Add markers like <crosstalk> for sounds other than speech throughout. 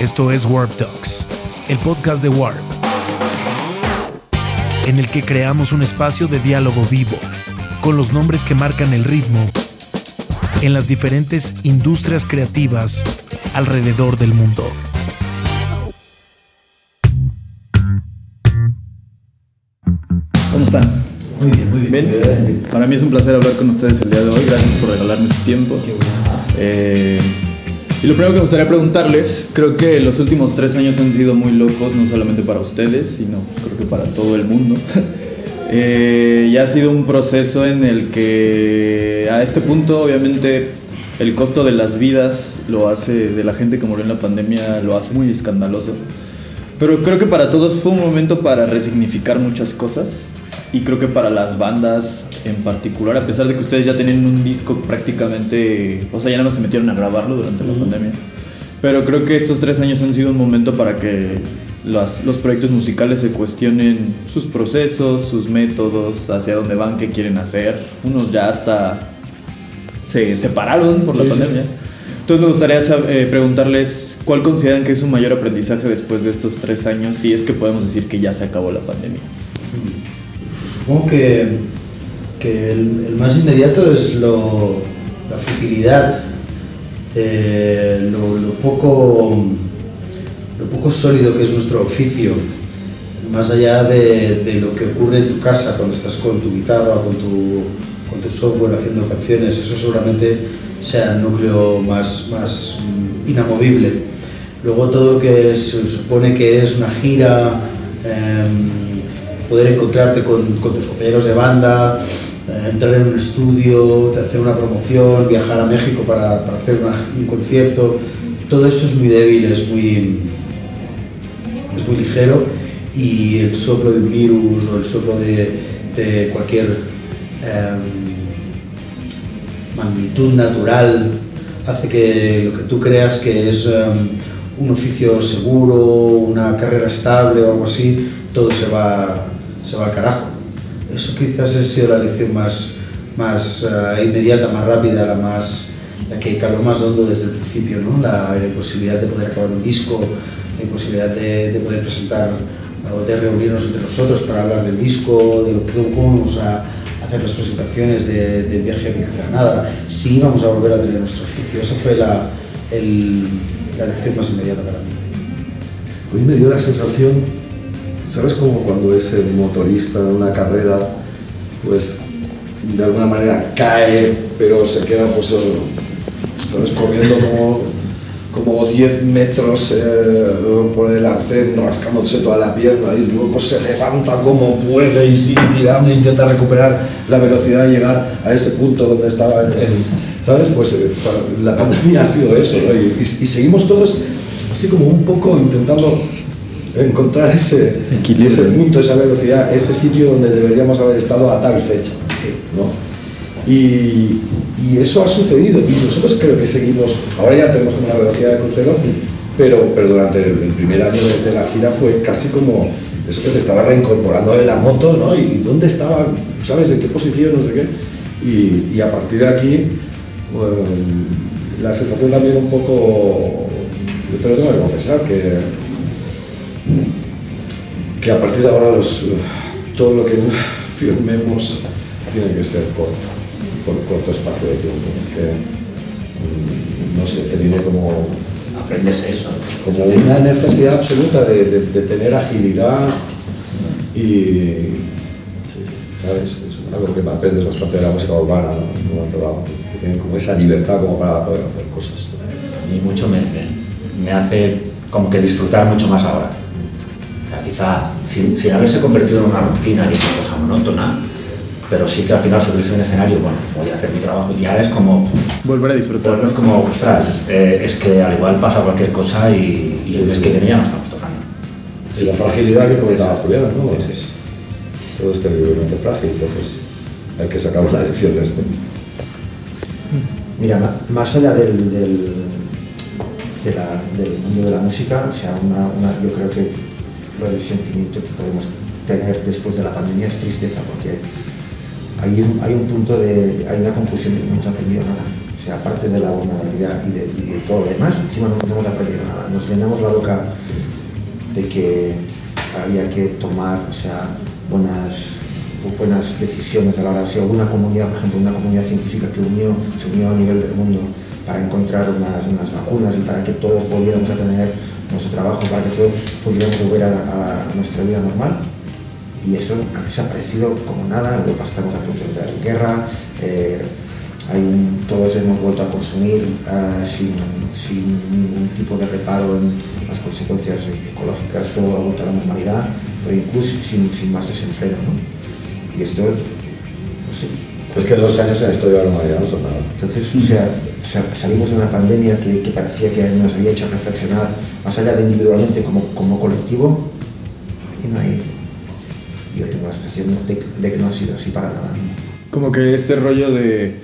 Esto es Warp Talks, el podcast de Warp, en el que creamos un espacio de diálogo vivo con los nombres que marcan el ritmo en las diferentes industrias creativas alrededor del mundo. ¿Cómo están? Muy bien, muy bien. ¿Bien? Para mí es un placer hablar con ustedes el día de hoy. Gracias por regalarme su tiempo. Eh, y lo primero que me gustaría preguntarles, creo que los últimos tres años han sido muy locos, no solamente para ustedes, sino creo que para todo el mundo. <laughs> Eh, ya ha sido un proceso en el que a este punto obviamente el costo de las vidas lo hace, de la gente que murió en la pandemia, lo hace muy escandaloso. Pero creo que para todos fue un momento para resignificar muchas cosas. Y creo que para las bandas en particular, a pesar de que ustedes ya tenían un disco prácticamente, o sea, ya no se metieron a grabarlo durante la pandemia. Pero creo que estos tres años han sido un momento para que las- los proyectos musicales se cuestionen sus procesos, sus métodos, hacia dónde van, qué quieren hacer. Unos ya hasta se separaron por la pandemia. Entonces me gustaría sab- eh, preguntarles cuál consideran que es su mayor aprendizaje después de estos tres años, si es que podemos decir que ya se acabó la pandemia. Supongo que, que el, el más inmediato es lo, la futilidad, eh, lo, lo poco, lo poco sólido que es nuestro oficio, más allá de, de lo que ocurre en tu casa cuando estás con tu guitarra con tu, con tu software haciendo canciones, eso seguramente sea el núcleo más, más inamovible. Luego todo lo que se supone que es una gira, em, poder encontrarte con, tus compañeros de banda, eh, entrar en un estudio, hacer una promoción, viajar a México para, hacer un concierto, todo eso es muy débil, es muy, es muy ligero y el soplo de un virus o el soplo de, de cualquier em, magnitud natural hace que lo que tú creas que es em, un oficio seguro, una carrera estable o algo así, todo se va, se va al carajo. Eso quizás ha sido la lección más, más eh, inmediata, más rápida, la, más, la que caló más hondo desde el principio, ¿no? la, la imposibilidad de poder acabar un disco, la imposibilidad de, de poder presentar o de reunirnos entre nosotros para hablar del disco, de lo que, cómo vamos a hacer las presentaciones de- del viaje a Granada, si íbamos a volver a tener nuestro oficio. Esa fue la, el- la lección más inmediata para mí. Mí me dio la sensación, ¿sabes? Como cuando es el motorista en una carrera, pues de alguna manera cae, pero se queda, pues, ¿sabes? Corriendo como, como 10 metros eh, por el arcén, rascándose toda la pierna y luego se levanta como puede y sigue tirando e intenta recuperar la velocidad y llegar a ese punto donde estaba, en- ¿sabes? Pues eh, la pandemia ha sido eso, ¿no? y seguimos todos así como un poco intentando encontrar ese, punto, esa velocidad, ese sitio donde deberíamos haber estado a tal fecha. ¿no? Y, y eso ha sucedido y nosotros creo que seguimos, ahora ya tenemos como una velocidad de crucero, pero, pero durante el, el primer año de, de la gira fue casi como eso que te estaba reincorporando en la moto, ¿no? Y dónde estaba, ¿sabes? En qué posición, no sé qué. Y, y a partir de aquí, bueno, la sensación también un poco, yo te lo tengo que confesar, que, que a partir de ahora los, todo lo que firmemos tiene que ser corto, por corto espacio de tiempo. porque, mm, no sé, te viene como, aprendes eso. como una necesidad absoluta de, de- de tener agilidad y, ¿sabes? Es algo que aprendes bastante de la música urbana, ¿no? Que tienen como esa libertad como para poder hacer cosas. Y mucho me, me- me hace como que disfrutar mucho más ahora. Quizá sin, sin haberse convertido en una rutina y en una cosa monótona, pero sí que al final subirse a un escenario, bueno, voy a hacer mi trabajo y ahora es como, Volver a disfrutar. es como, ostras, eh, es que al igual pasa cualquier cosa y, y el mes que viene ya no estamos tocando. Y la fragilidad que comentaba. Julián, ¿no? Sí, Es- sí. Todo es terriblemente frágil, entonces hay que sacar una lección de esto. Mira, más allá del, del, de la- del mundo de la música, o sea, una, una- yo creo que del sentimiento que podemos tener después de la pandemia es tristeza, porque hay un, hay un punto de, hay una conclusión de que no hemos aprendido nada. O sea, aparte de la vulnerabilidad y de, todo lo demás, encima no, no hemos aprendido nada. Nos llenamos la boca de que había que tomar, o sea, buenas buenas decisiones a la hora, si alguna comunidad, por ejemplo, una comunidad científica que unió, se unió a nivel del mundo para encontrar unas, unas vacunas y para que todos volviéramos tener nuestro trabajo, para que todos pudiéramos volver a, nuestra vida normal. Y eso ha desaparecido como nada, Europa estamos a punto de entrar en guerra, eh, hay todos hemos vuelto a consumir ah, sin, sin ningún tipo de reparo en las consecuencias ecológicas, todo ha vuelto a la normalidad, pero incluso sin, sin más desenfreno. ¿no? Y esto, no sé, Es que dos años en historia de la humanidad no son nada. entonces, o sea, sa- salimos de una pandemia que, que parecía que nos había hecho reflexionar más allá de individualmente como, como colectivo y no hay. Yo tengo la sensación de, de que no ha sido así para nada. Como que este rollo de.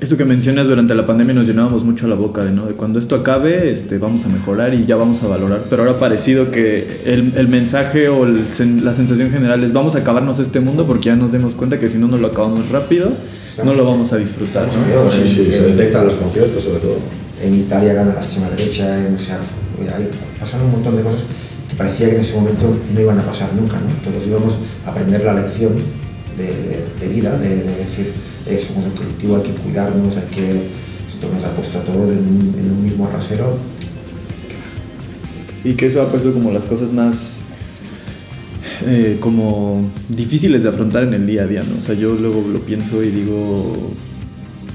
Eso que mencionas durante la pandemia nos llenábamos mucho la boca de, ¿no? De cuando esto acabe, este, vamos a mejorar y ya vamos a valorar. Pero ahora ha parecido que el, el mensaje o el la sensación general es vamos a acabarnos este mundo porque ya nos demos cuenta que si no nos lo acabamos rápido, no lo vamos a disfrutar, ¿no? Sí, sí, se detectan los conciertos sobre todo. En Italia gana la extrema derecha, en, o sea, pasaron un montón de cosas que parecía que en ese momento no iban a pasar nunca, ¿no? Todos íbamos a aprender la lección de, de- de vida, de, de decir, eh, somos un colectivo, hay que cuidarnos, hay que... Esto nos ha puesto a todos en, un- mismo rasero. Y que eso ha puesto como las cosas más eh, como difíciles de afrontar en el día a día, ¿no? O sea, yo luego lo pienso y digo,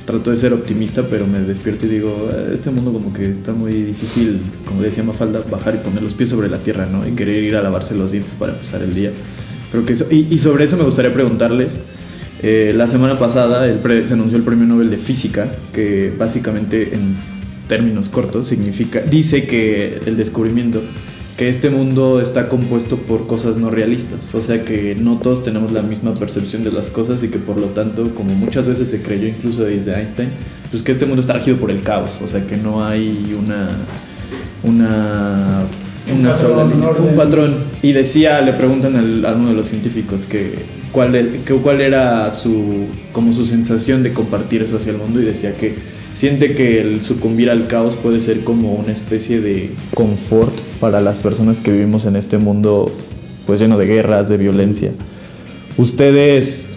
trato de ser optimista, pero me despierto y digo, "Eh, este mundo como que está muy difícil, como decía Mafalda, bajar y poner los pies sobre la tierra, ¿no? Y querer ir a lavarse los dientes para empezar el día. Creo que eso, y sobre eso me gustaría preguntarles, eh, la semana pasada el pre- se anunció el Premio Nobel de Física, que básicamente en términos cortos significa, dice que el descubrimiento, que este mundo está compuesto por cosas no realistas, o sea que no todos tenemos la misma percepción de las cosas y que por lo tanto, como muchas veces se creyó incluso desde Einstein, pues que este mundo está regido por el caos, o sea que no hay una una Un patrón, sola un línea, orden. un patrón. Y decía le preguntan al- a uno de los científicos que cuál cuál era su como su sensación de compartir eso hacia el mundo y decía que siente que el sucumbir al caos puede ser como una especie de confort para las personas que vivimos en este mundo pues lleno de guerras, de violencia. Ustedes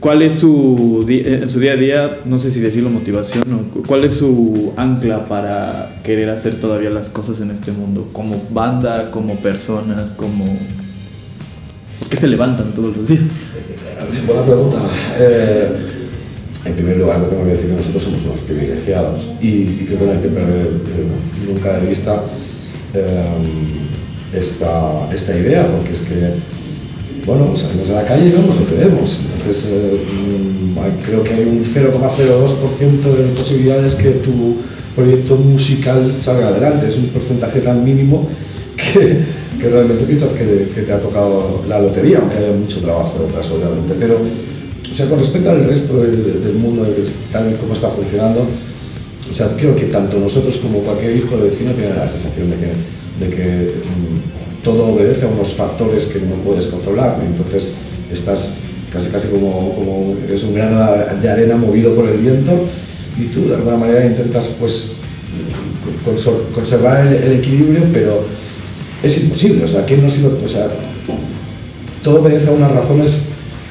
¿Cuál es su, en su día a día, no sé si decirlo motivación, o cuál es su ancla para querer hacer todavía las cosas en este mundo? Como banda, como personas, como... ¿Por qué se levantan todos los días? Buena pregunta. Eh, en primer lugar, te tengo que decir que nosotros somos unos privilegiados y, creo que no hay que perder eh, nunca de vista eh, esta, idea, porque es que, bueno, salimos a la calle y vemos lo que vemos. Entonces, creo que hay un 0,02% de posibilidades que tu proyecto musical salga adelante. Es un porcentaje tan mínimo que, que realmente piensas que, te ha tocado la lotería, aunque haya mucho trabajo detrás, obviamente. Pero, o sea, con respecto al resto del, mundo, de tal como está funcionando, o sea, creo que tanto nosotros como cualquier hijo de vecino tiene la sensación de que, de que mm, todo obedece a unos factores que no puedes controlar. Entonces estás casi casi como, como es un grano de arena movido por el viento y tú de alguna manera intentas pues conservar el, el equilibrio, pero es imposible. O sea, ¿quién no ha sido? O sea, todo obedece a unas razones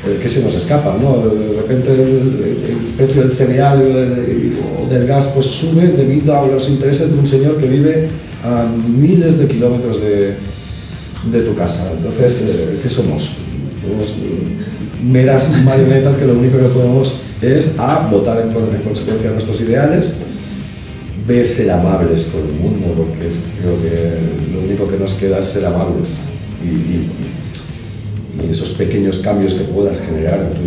eh, que se nos escapan, ¿no? De repente el, precio del cereal o del, gas pues sube debido a los intereses de un señor que vive a miles de kilómetros de, de tu casa. Entonces, eh, ¿qué somos? Somos meras marionetas que lo único que podemos es A, votar en, con- en consecuencia nuestros ideales, B, ser amables con el mundo, porque es- creo que lo único que nos queda es ser amables. Y, y- y esos pequeños cambios que puedas generar en tu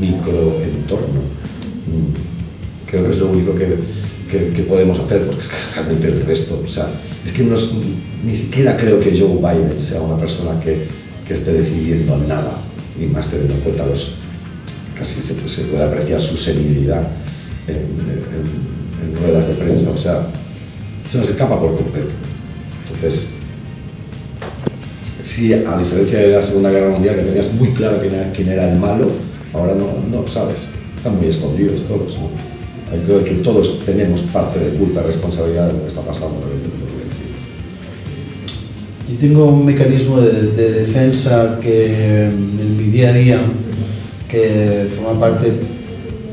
mi- microentorno. Mm, Creo que es lo único que, que- que podemos hacer, porque es que <laughs> realmente el resto, o sea, es que no es- ni siquiera creo que Joe Biden sea una persona que, que esté decidiendo nada, y más teniendo en cuenta los, casi se, se puede apreciar su senilidad en, en- en ruedas de prensa, o sea, se nos escapa por completo. Entonces, si a diferencia de la Segunda Guerra Mundial, que tenías muy claro quién era, quién era el malo, ahora no, no sabes. están muy escondidos todos. ¿no? Creo que todos tenemos parte de culpa, responsabilidad de lo que está pasando. Yo tengo un mecanismo de, de defensa que en mi día a día, que forma parte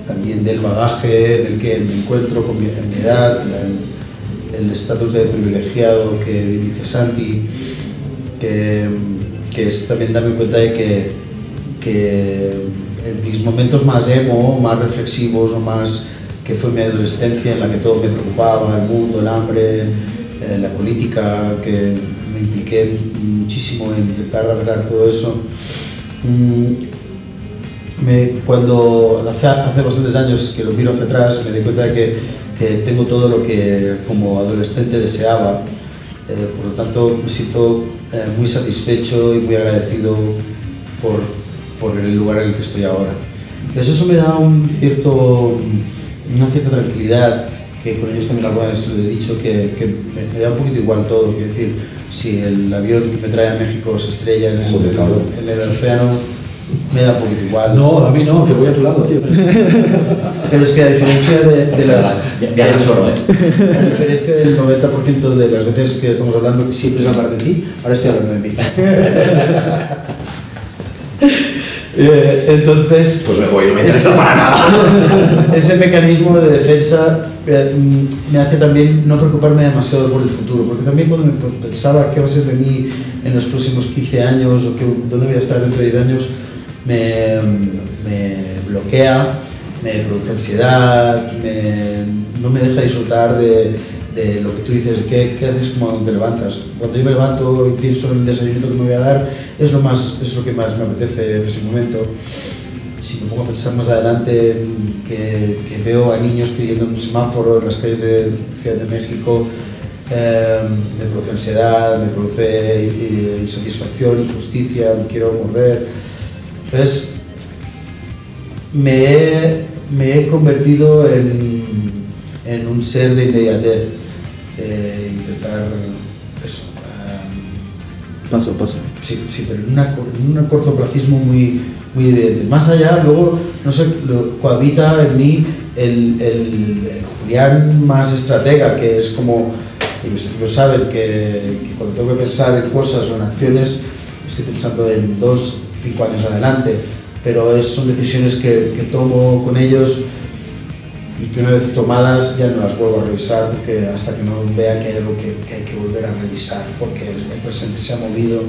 también del bagaje en el que me encuentro con mi, edad, el estatus de privilegiado que dice Santi, que, que, es también darme cuenta de que, que en mis momentos más emo, más reflexivos o más que fue mi adolescencia en la que todo me preocupaba, el mundo, el hambre, eh, la política, que me impliqué muchísimo en intentar arreglar todo eso. Mm, me, cuando hace, hace bastantes años que lo miro hacia atrás, me di cuenta de que, que tengo todo lo que como adolescente deseaba. Eh, por lo tanto, me siento eh, muy satisfecho y muy agradecido por, por el lugar en el que estoy ahora. Entonces eso me da un cierto una cierta tranquilidad, que con ellos también alguna vez lo he dicho, que, que me, me, da un poquito igual todo. Quiero decir, si el avión que me trae a México se estrella en el, en el océano, me da un poquito igual. No, a mí no, que voy a tu lado, tío. <laughs> Pero es que a diferencia de, de las... Solo, ¿eh? A diferencia del 90% de las veces que estamos hablando, que siempre es hablar de ti, ahora estoy hablando de mí. <laughs> Eh, entonces. Pues me voy, no me interesa ese, para nada. <laughs> Ese mecanismo de defensa eh, me hace también no preocuparme demasiado por el futuro, porque también cuando me pensaba qué va a ser de mí en los próximos 15 años o que, dónde voy a estar dentro de 10 años, me, bloquea, me produce ansiedad, me, no me deja disfrutar de, de lo que tú dices, ¿qué, qué haces cuando te levantas? Cuando yo me levanto y pienso en el desayuno que me voy a dar, es lo, más, es lo que más me apetece en ese momento. Si me pongo a pensar más adelante que, que veo a niños pidiendo un semáforo en las calles de Ciudad de México, eh, me produce ansiedad, me produce insatisfacción, injusticia, me quiero morder. Entonces, me he, me he convertido en, en un ser de inmediatez, de intentar eso. Um, paso a paso. Sí, sí, pero en, una, en un cortoplacismo muy, muy evidente. Más allá, luego, no sé, lo, cohabita en mí el, el, el, Julián más estratega, que es como, ellos lo saben, que, que, cuando tengo que pensar en cosas o en acciones, estoy pensando en dos, cinco años adelante, pero es, son decisiones que, que tomo con ellos y que una vez tomadas ya no las vuelvo a revisar porque hasta que no vea que hay algo que, que, hay que volver a revisar porque el presente se ha movido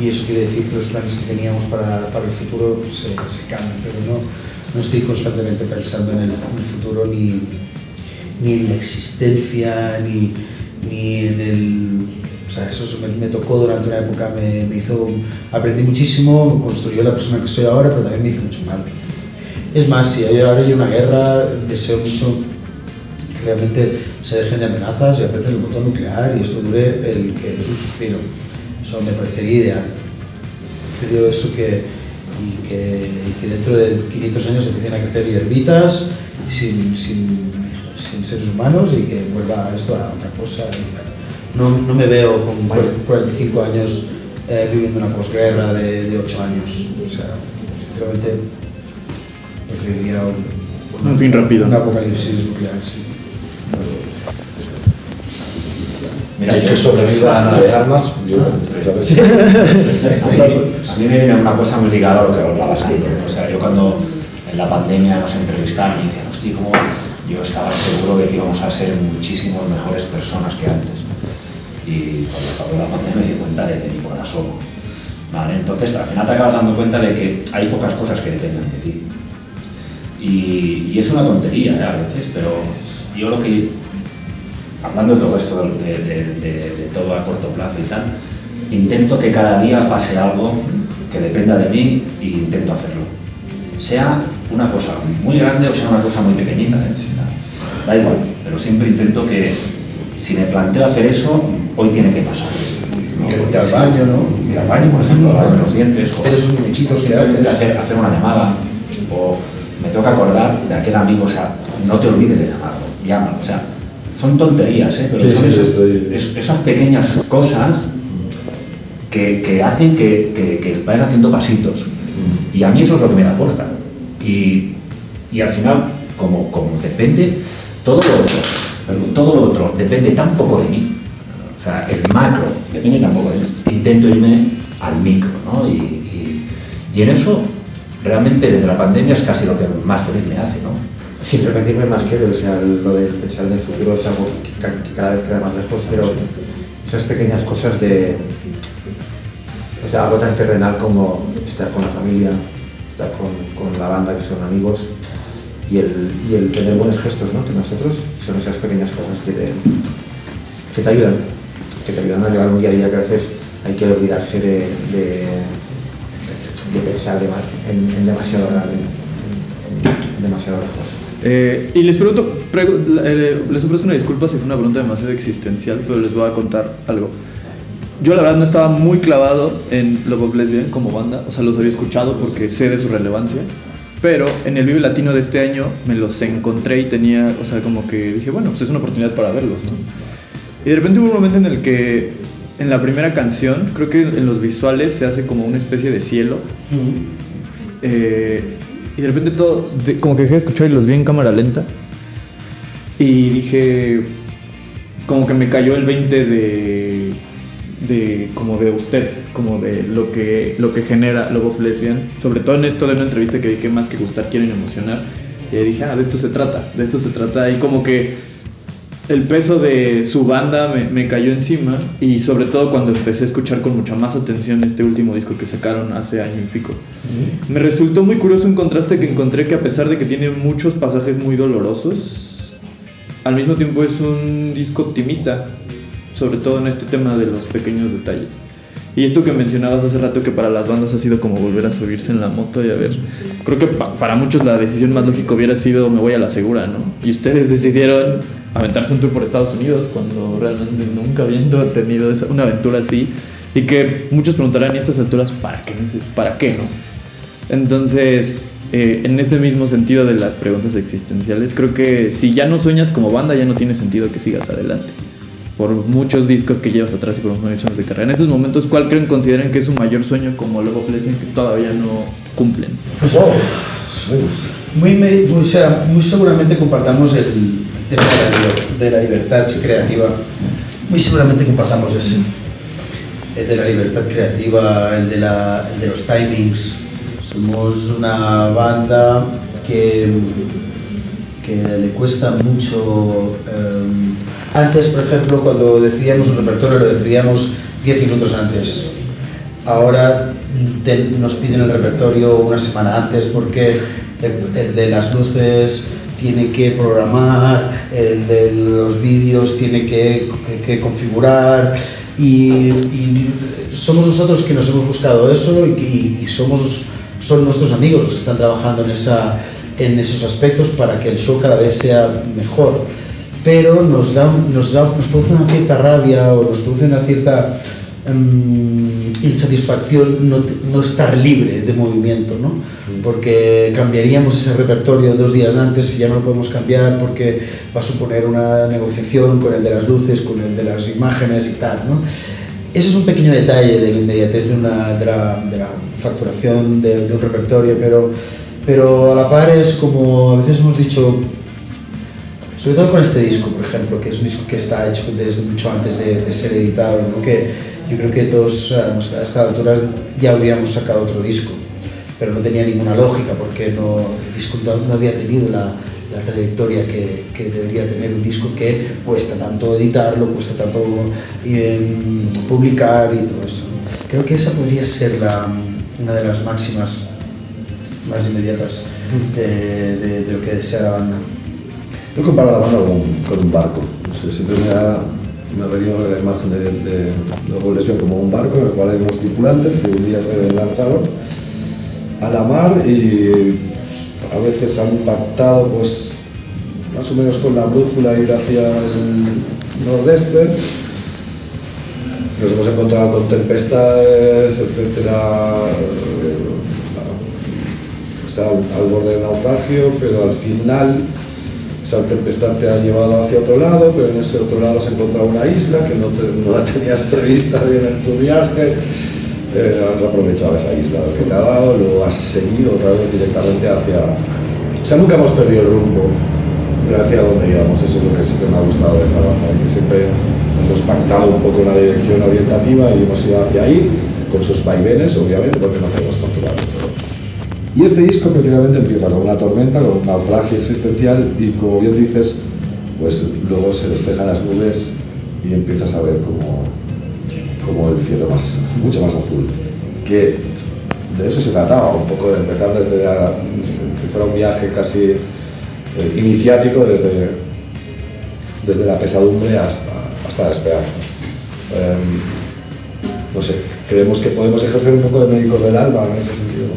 y eso quiere decir que los planes que teníamos para, para el futuro se, se, cambian, pero no, no estoy constantemente pensando en el, en el futuro ni, ni en la existencia ni, ni en el... O sea, eso me, tocó durante una época, me, me hizo, aprendí muchísimo, construyó la persona que soy ahora, pero también me hizo mucho mal. Es más, si ahora hay una guerra, deseo mucho que realmente se dejen de amenazas y aprieten el botón nuclear y esto dure el que es un suspiro. Eso me parecería ideal. Prefiero eso que, y que, y dentro de 500 años empiecen a crecer hierbitas sin, sin, sin seres humanos y que vuelva esto a otra cosa. No, no me veo con 45 años eh, viviendo una posguerra de, de 8 años. O sea, sinceramente preferiría un, un fin rápido. Un apocalipsis nuclear, sí. Mira, hay que sobreviva a de Armas, yo, ¿sabes? a, mí, a mí me viene una cosa muy ligada a lo que hablabas antes. O sea, yo cuando en la pandemia nos entrevistaron y decían, hostia, como yo estaba seguro de que íbamos a ser muchísimo mejores personas que antes. Y cuando acabó la pandemia me di cuenta de que ni por asomo. Vale, entonces al final te acabas dando cuenta de que hay pocas cosas que dependen de ti. Y, y es una tontería ¿eh? a veces, pero yo lo que hablando de todo esto, de, todo a corto plazo y tal, intento que cada día pase algo que dependa de mí e intento hacerlo. Sea una cosa muy grande o sea una cosa muy pequeñita, ¿eh? da igual, pero siempre intento que si me planteo hacer eso, hoy tiene que pasar. ¿no? Ir al baño, ¿no? Ir al baño, por ejemplo, lavar los dientes, o Eres un muñequito que hacer, hacer una llamada, o me toca acordar de aquel amigo, o sea, no te olvides de llamarlo, llámalo, o sea, son tonterías, ¿eh? pero sí, son sí, esas, estoy... es, esas, pequeñas cosas que, que hacen que, que, que, vayan haciendo pasitos. Y a mí eso es lo que me da fuerza. Y Y al final, como, como depende, todo lo otro, todo lo otro depende tan poco de mí, o sea, el macro depende tan poco de mí, intento irme al micro, ¿no? Y, y, en eso, realmente desde la pandemia es casi lo que más feliz me hace, ¿no? Sí, permitirme más que o sea, lo de pensar en el futuro es algo que ca- que cada vez queda más lejos, pero esas pequeñas cosas de, o sea, algo tan terrenal como estar con la familia, estar con, con la banda que son amigos y el, y el tener buenos gestos, ¿no? Entre nosotros, son esas pequeñas cosas que te, que te ayudan, que te ayudan a llevar un día a día que a veces hay que olvidarse de, de, de pensar de en, en demasiado grande, en- en- demasiado lejos. Eh, y les pregunto, pregu- eh, les ofrezco una disculpa si fue una pregunta demasiado existencial, pero les voy a contar algo. Yo la verdad no estaba muy clavado en Love of Lesbian como banda, o sea, los había escuchado porque sé de su relevancia, pero en el Vive Latino de este año me los encontré y tenía, o sea, como que dije, bueno, pues es una oportunidad para verlos, ¿no? Y de repente hubo un momento en el que en la primera canción, creo que en los visuales se hace como una especie de cielo. Eh, y de repente todo, de- como que dejé de escuchar y los vi en cámara lenta. Y dije, como que me cayó el 20 de, de como de usted, como de lo que, lo que genera Love of Lesbian. Sobre todo en esto de una entrevista que vi que más que gustar quieren emocionar. Y dije, ah, de esto se trata, de esto se trata. Y como que el peso de su banda me, me cayó encima y sobre todo cuando empecé a escuchar con mucha más atención este último disco que sacaron hace año y pico. Me resultó muy curioso un contraste que encontré que a pesar de que tiene muchos pasajes muy dolorosos, al mismo tiempo es un disco optimista, sobre todo en este tema de los pequeños detalles. Y esto que mencionabas hace rato que para las bandas ha sido como volver a subirse en la moto y a ver, creo que pa- para muchos la decisión más lógica hubiera sido me voy a la segura, ¿no? Y ustedes decidieron aventarse un tour por Estados Unidos cuando realmente nunca habiendo tenido esa- una aventura así y que muchos preguntarán y a estas alturas para qué, para qué, ¿no? Entonces, eh, en este mismo sentido de las preguntas existenciales, creo que si ya no sueñas como banda, ya no tiene sentido que sigas adelante. Por muchos discos que llevas atrás y por muchos años de carrera. En estos momentos, ¿cuál creen consideran que es su mayor sueño como Love of Lesbian que todavía no cumplen? Pues, Sueños. muy, muy- o sea, muy seguramente compartamos el de la, libertad creativa. Muy seguramente compartamos ese. El de la libertad creativa, el de, la, de los timings. Somos una banda que, que le cuesta mucho. em, antes, por ejemplo, cuando decidíamos un repertorio, lo decidíamos 10 minutos antes. Ahora nos piden el repertorio una semana antes porque el, el de las luces tiene que programar, el de los vídeos tiene que, que- configurar y, somos nosotros que nos hemos buscado eso y- y somos, son nuestros amigos los que están trabajando en, esa, en esos aspectos para que el show cada vez sea mejor. Pero nos, da, nos, da, nos produce una cierta rabia o nos produce una cierta em, insatisfacción no, no estar libre de movimiento, ¿no? Porque cambiaríamos ese repertorio dos días antes y ya no lo podemos cambiar porque va a suponer una negociación con el de las luces, con el de las imágenes y tal, ¿no? Ese es un pequeño detalle de la inmediatez de, una, de, la, de la facturación de, de un repertorio, pero, pero a la par es como a veces hemos dicho, sobre todo con este disco, por ejemplo, que es un disco que está hecho desde mucho antes de, de ser editado, ¿no? que yo creo que todos a a estas alturas ya habríamos sacado otro disco, pero no tenía ninguna lógica porque no, el disco no, había tenido la, la trayectoria que, que debería tener un disco que cuesta tanto editarlo, cuesta tanto em, publicar y todo eso. Creo que esa podría ser la, una de las máximas más inmediatas de, de- de lo que desea la banda. Yo comparo la banda con, con un barco. Siempre me ha, ha venido la imagen de, de Nuevo Lesbian como un barco en el cual hay unos tripulantes que un día se lanzaron a la mar y pues, a veces han pactado pues más o menos con la brújula ir hacia el nordeste. Nos hemos encontrado con tempestades, etcétera, pues, al, al borde del naufragio, pero al final esa tempestad te ha llevado hacia otro lado, pero en ese otro lado has encontrado una isla que no, no la <laughs> tenías prevista en tu viaje. Eh, has aprovechado esa isla que te ha dado, luego has seguido otra vez directamente hacia, o sea, nunca hemos perdido el rumbo hacia donde íbamos. Eso es lo que sí que me ha gustado de esta banda, que siempre hemos pactado un poco una dirección orientativa y hemos ido hacia ahí, con sus vaivenes, obviamente, porque no podemos controlarlo Y este disco precisamente empieza con una tormenta, con un naufragio existencial y como bien dices, pues luego se despejan las nubes y empiezas a ver como, como el cielo más, mucho más azul. Que de eso se trataba, un poco de empezar desde que fuera un viaje casi eh, iniciático desde, desde la pesadumbre hasta, hasta despegar. Em, no sé, creemos que podemos ejercer un poco de médicos del alma en ese sentido.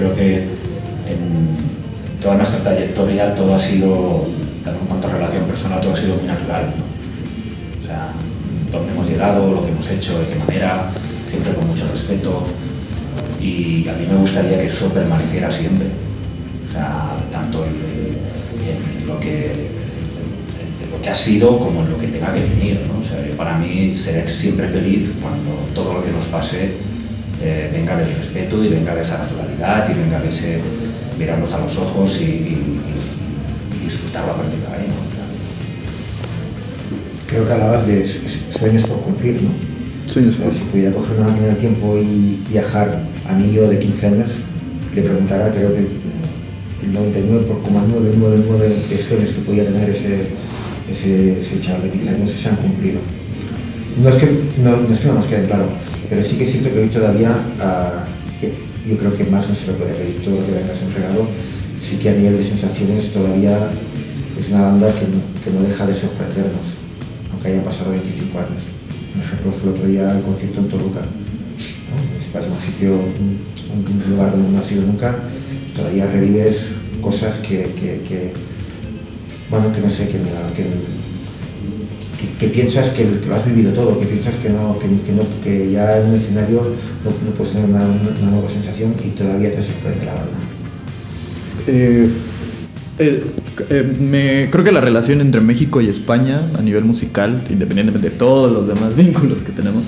Creo que en toda nuestra trayectoria todo ha sido, en cuanto a relación personal, todo ha sido muy natural. O sea, dónde hemos llegado, lo que hemos hecho, de qué manera, siempre con mucho respeto. Y a mí me gustaría que eso permaneciera siempre. O sea, tanto en, lo, que, lo que ha sido como en lo que tenga que venir. ¿no? O sea, para mí seré siempre feliz cuando todo lo que nos pase eh, venga del respeto y venga de esa naturalidad y venga de ese mirarnos a los ojos y, y, y disfrutarlo a partir de ahí. ¿no? creo que hablabas de sueños por cumplir, ¿no? Sueños por Si pudiera coger una máquina del tiempo y viajar a mí yo de 15 años, le preguntara, creo que el 99,999 de sueños que podía tener ese, ese, ese chaval de 15 años se han cumplido. No es, que, no, no es que no nos quede claro, pero sí que siento que hoy todavía, uh, yo creo que más no se le puede pedir todo lo que venga un regalo, sí que a nivel de sensaciones todavía es una banda que no, que no deja de sorprendernos que hayan pasado 25 años. Un ejemplo fue el otro día el concierto en Toluca. ¿no? A un sitio, un, lugar donde no has ido nunca, todavía revives cosas que, que, que bueno, que no sé, que, que, que piensas que, lo has vivido todo, que piensas que, no, que, no, que ya en un escenario no, no puedes tener una, una, nueva sensación y todavía te sorprende la banda. Eh, el, eh, me, creo que la relación entre México y España a nivel musical, independientemente de todos los demás <laughs> vínculos que tenemos,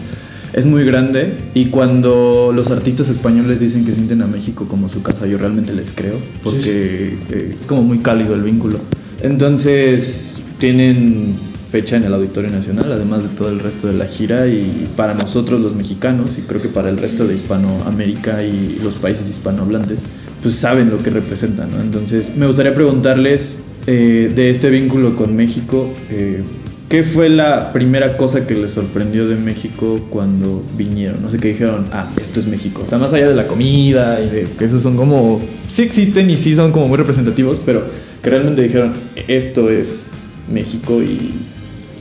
es muy grande y cuando los artistas españoles dicen que sienten a México como su casa, yo realmente les creo, porque sí, sí. Eh, es como muy cálido el vínculo. Entonces tienen fecha en el Auditorio Nacional, además de todo el resto de la gira y para nosotros los mexicanos y creo que para el resto de Hispanoamérica y los países hispanohablantes, pues saben lo que representan, ¿no? Entonces me gustaría preguntarles eh, de este vínculo con México, eh, ¿qué fue la primera cosa que les sorprendió de México cuando vinieron? No sé, qué dijeron, ah, esto es México. O sea, más allá de la comida y de que esos son como, sí existen y sí son como muy representativos, pero que realmente dijeron, esto es México y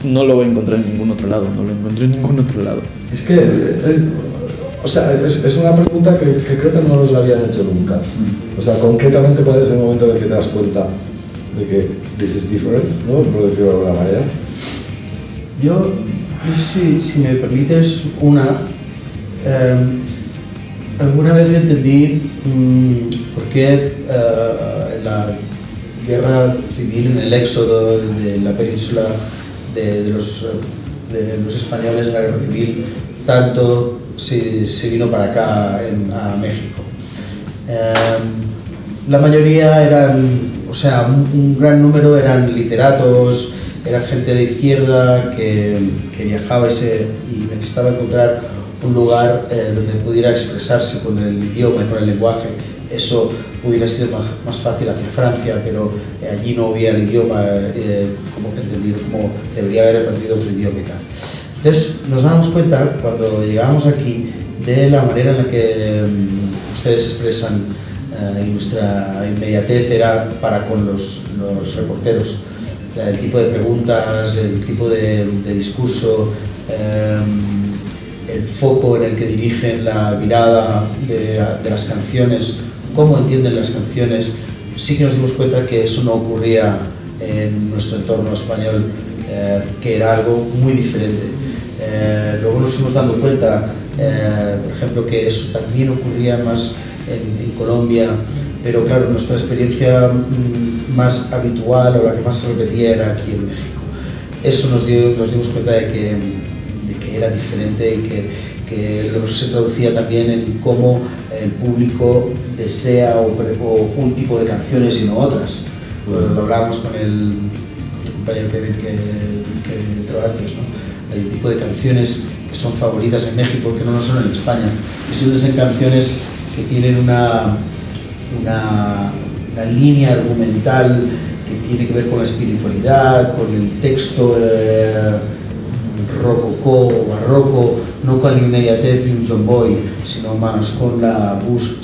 no lo voy a encontrar en ningún otro lado, no lo encontré en ningún otro lado. Es que, eh, o sea, es, es, una pregunta que, que, creo que no nos la habían hecho nunca. O sea, concretamente, ¿cuál es el momento en el que te das cuenta de que this is different, ¿no? por decirlo de alguna manera? Yo, si, si me permites una, eh, alguna vez entendí mmm, por qué en la guerra civil, en el éxodo de la península de, los, españoles en la guerra civil, tanto se, vino para acá en, a México. Eh, la mayoría eran, o sea, un, gran número eran literatos, era gente de izquierda que, que viajaba y, se, y, necesitaba encontrar un lugar eh, donde pudiera expresarse con el idioma y con el lenguaje. Eso hubiera sido más, más fácil hacia Francia, pero eh, allí no había el idioma eh, como entendido, como debería haber aprendido otro idioma y tal. Entonces nos damos cuenta cuando llegamos aquí de la manera en la que um, ustedes expresan uh, y nuestra inmediatez era para con los, los reporteros, el tipo de preguntas, el tipo de, de discurso, um, el foco en el que dirigen la mirada de, de, las canciones, cómo entienden las canciones, sí que nos dimos cuenta que eso no ocurría en nuestro entorno español, eh, que era algo muy diferente. Eh, luego nos fuimos dando cuenta, eh, por ejemplo, que eso también ocurría más en, en, Colombia, pero claro, nuestra experiencia mm, más habitual o la que más se repetía era aquí en México. Eso nos, dio, nos dimos cuenta de que, de que era diferente y que, que se traducía también en cómo el público desea o, un tipo de canciones y no otras. Lo, lo hablábamos con, el, con tu compañero Kevin que, que entró antes, ¿no? Hay un tipo de canciones que son favoritas en México que no lo son en España. Y suelen ser canciones que tienen una, una, una línea argumental que tiene que ver con la espiritualidad, con el texto eh, rococó o barroco, no con la inmediatez de un John Boy, sino más con la bus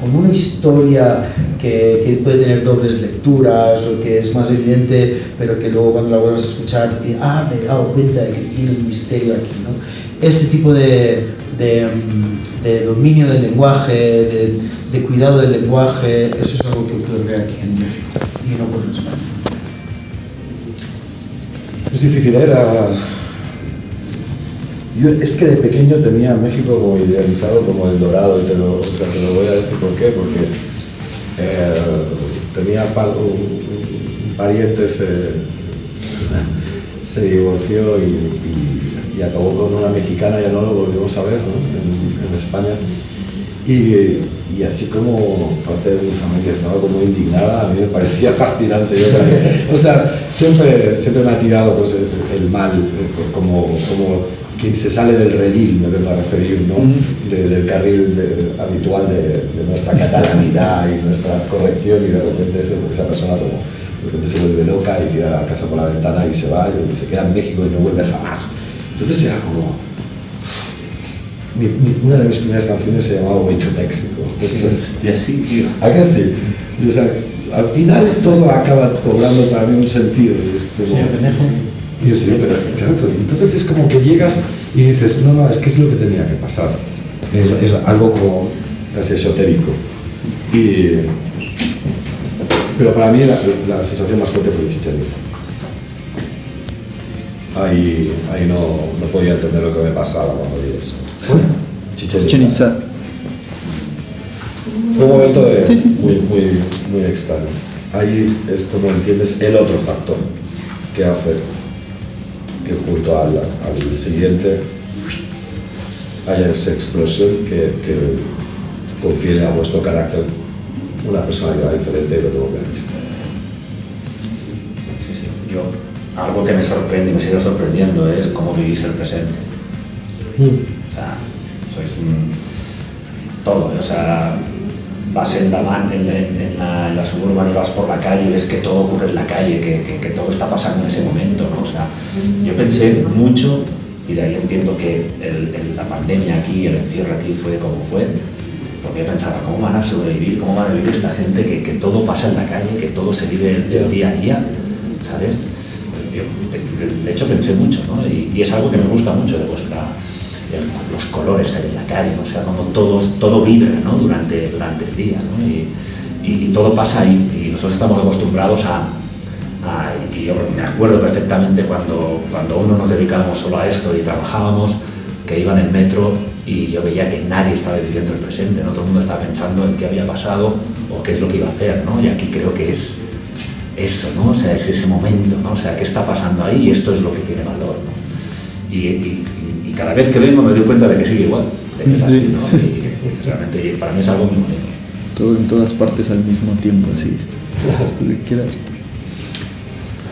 con una historia que, que puede tener dobles lecturas o que es más evidente, pero que luego cuando la vuelvas a escuchar, te- ah, me he dado cuenta de que tiene un misterio aquí, ¿no? Ese tipo de, de, mm, de dominio del lenguaje, de, de cuidado del lenguaje, eso es algo que ocurre aquí en México y no en España. Es difícil, ¿eh? Yo es que de pequeño tenía México como idealizado como el dorado, y te lo, o sea, te lo voy a decir por qué, porque eh, tenía par- un, pariente se, divorció y, acabó con una mexicana, ya no lo volvimos a ver ¿no? en, España. Y, y así como parte de mi familia estaba como indignada, a mí me parecía <laughs> fascinante. O sea, o sea, siempre, siempre me ha tirado pues, el, el mal, eh, como, como quien se sale del redil, me vengo a referir, ¿no? De- del carril de- habitual de, de nuestra catalanidad y nuestra corrección, y de repente ese- esa persona como, de repente se vuelve loca y tira la casa por la ventana y se va, y se queda en México y no vuelve jamás. Entonces era como, mi- mi- una de mis primeras canciones se llamaba Way to Mexico. Hostia, sí, tío. ¿A que sí? Y, o sea, al final todo acaba cobrando para mí un sentido. es como- Y yo sí, pero exacto. Entonces es como que llegas y dices, no, no, es que es lo que tenía que pasar. Es, es algo como casi esotérico. Y, pero para mí la, la sensación más fuerte fue Chichen Itza. Ahí, ahí no, no podía entender lo que me pasaba cuando vi eso. Chichen. Chichen Itza. Fue un momento de muy, muy, muy extraño. Ahí es como entiendes el otro factor que hace que junto al, al siguiente haya esa explosión que, que confiere a vuestro carácter una personalidad diferente de lo que veis. Sí, sí. Yo, algo que me sorprende y me sigue sorprendiendo es cómo vivís el presente. O sea, sois un todo, o sea, vas en la van, en, en- en la, en la suburban y vas por la calle y ves que todo ocurre en la calle, que, que- que todo está pasando en ese momento, ¿no? O sea, yo pensé mucho, y de ahí entiendo que el- el- la pandemia aquí, el encierro aquí fue como fue, porque yo pensaba, ¿cómo van a sobrevivir? ¿Cómo van a vivir esta gente que, que todo pasa en la calle, que todo se vive el, el día a día? ¿Sabes? Yo, de, de- de hecho, pensé mucho, ¿no? Y, y es algo que me gusta mucho de vuestra, el- los colores que hay en la calle, o sea, como todos, todo vibra ¿no? durante, durante el día, ¿no? y, y- y todo pasa ahí, y nosotros estamos acostumbrados a, a- y yo me acuerdo perfectamente cuando, cuando uno nos dedicábamos solo a esto y trabajábamos, que iba en el metro y yo veía que nadie estaba viviendo el presente, ¿no? todo el mundo estaba pensando en qué había pasado o qué es lo que iba a hacer, ¿no? y aquí creo que es eso, ¿no? o sea, es ese momento, ¿no? o sea, qué está pasando ahí y esto es lo que tiene valor. ¿no? Y- y cada vez que vengo me doy cuenta de que sigue igual, de que es así, ¿no? Y realmente para mí es algo muy bonito. Todo en todas partes al mismo tiempo, quiera.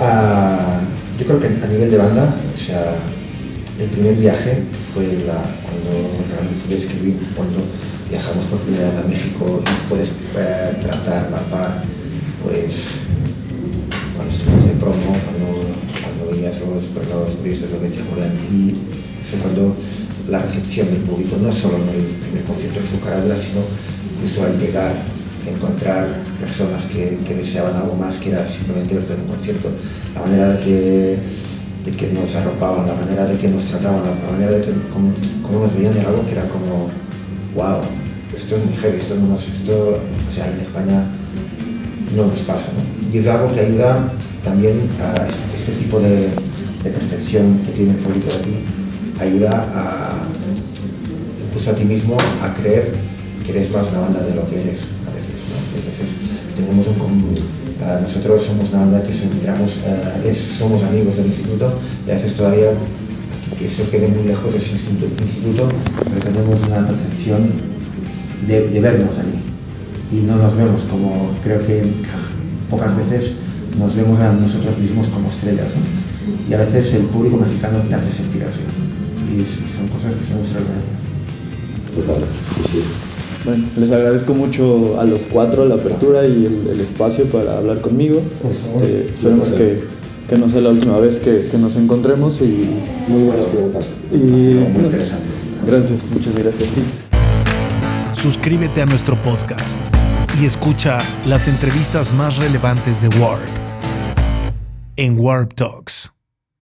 Ah, yo creo que a nivel de banda, o sea, el primer viaje fue la, cuando realmente describí cuando viajamos por primera vez a México y puedes eh, tratar, palpar, pues cuando estuvimos de promo, cuando, cuando veías los, los turistas, lo que decía Julián, y cuando la recepción del público, no solo en el primer concierto de Fucaradura, sino incluso al llegar, encontrar personas que, deseaban algo más que era simplemente verte en un concierto, la manera de que, de que nos arropaban, la manera de que nos trataban, la, manera de que, cómo nos veían era algo que era como, wow, esto es muy heavy, esto, no nos- esto, o sea, en España no nos pasa. Y es algo que ayuda también a este, este tipo de, de percepción que tiene el público de aquí, ayuda a, incluso a ti mismo a creer que eres más una banda de lo que eres a veces. a veces tenemos un común. ah, nosotros somos una banda que se- éramos, ah, somos amigos del instituto y a veces todavía que eso quede muy lejos de ese instituto, pero tenemos una percepción de, vernos allí. Y no nos vemos como, creo que pocas veces nos vemos a nosotros mismos como estrellas. Y a veces el público mexicano te hace sentir así. Y son cosas que son extraordinarias. Total, sí, sí. Bueno, les agradezco mucho a los cuatro la apertura y el, el espacio para hablar conmigo. Este, esperemos que, que no sea la última vez que, que nos encontremos y, Muy buenas preguntas. y Muy interesante. gracias, muchas gracias. Sí. Suscríbete a nuestro podcast y escucha las entrevistas más relevantes de Warp en Warp Talks.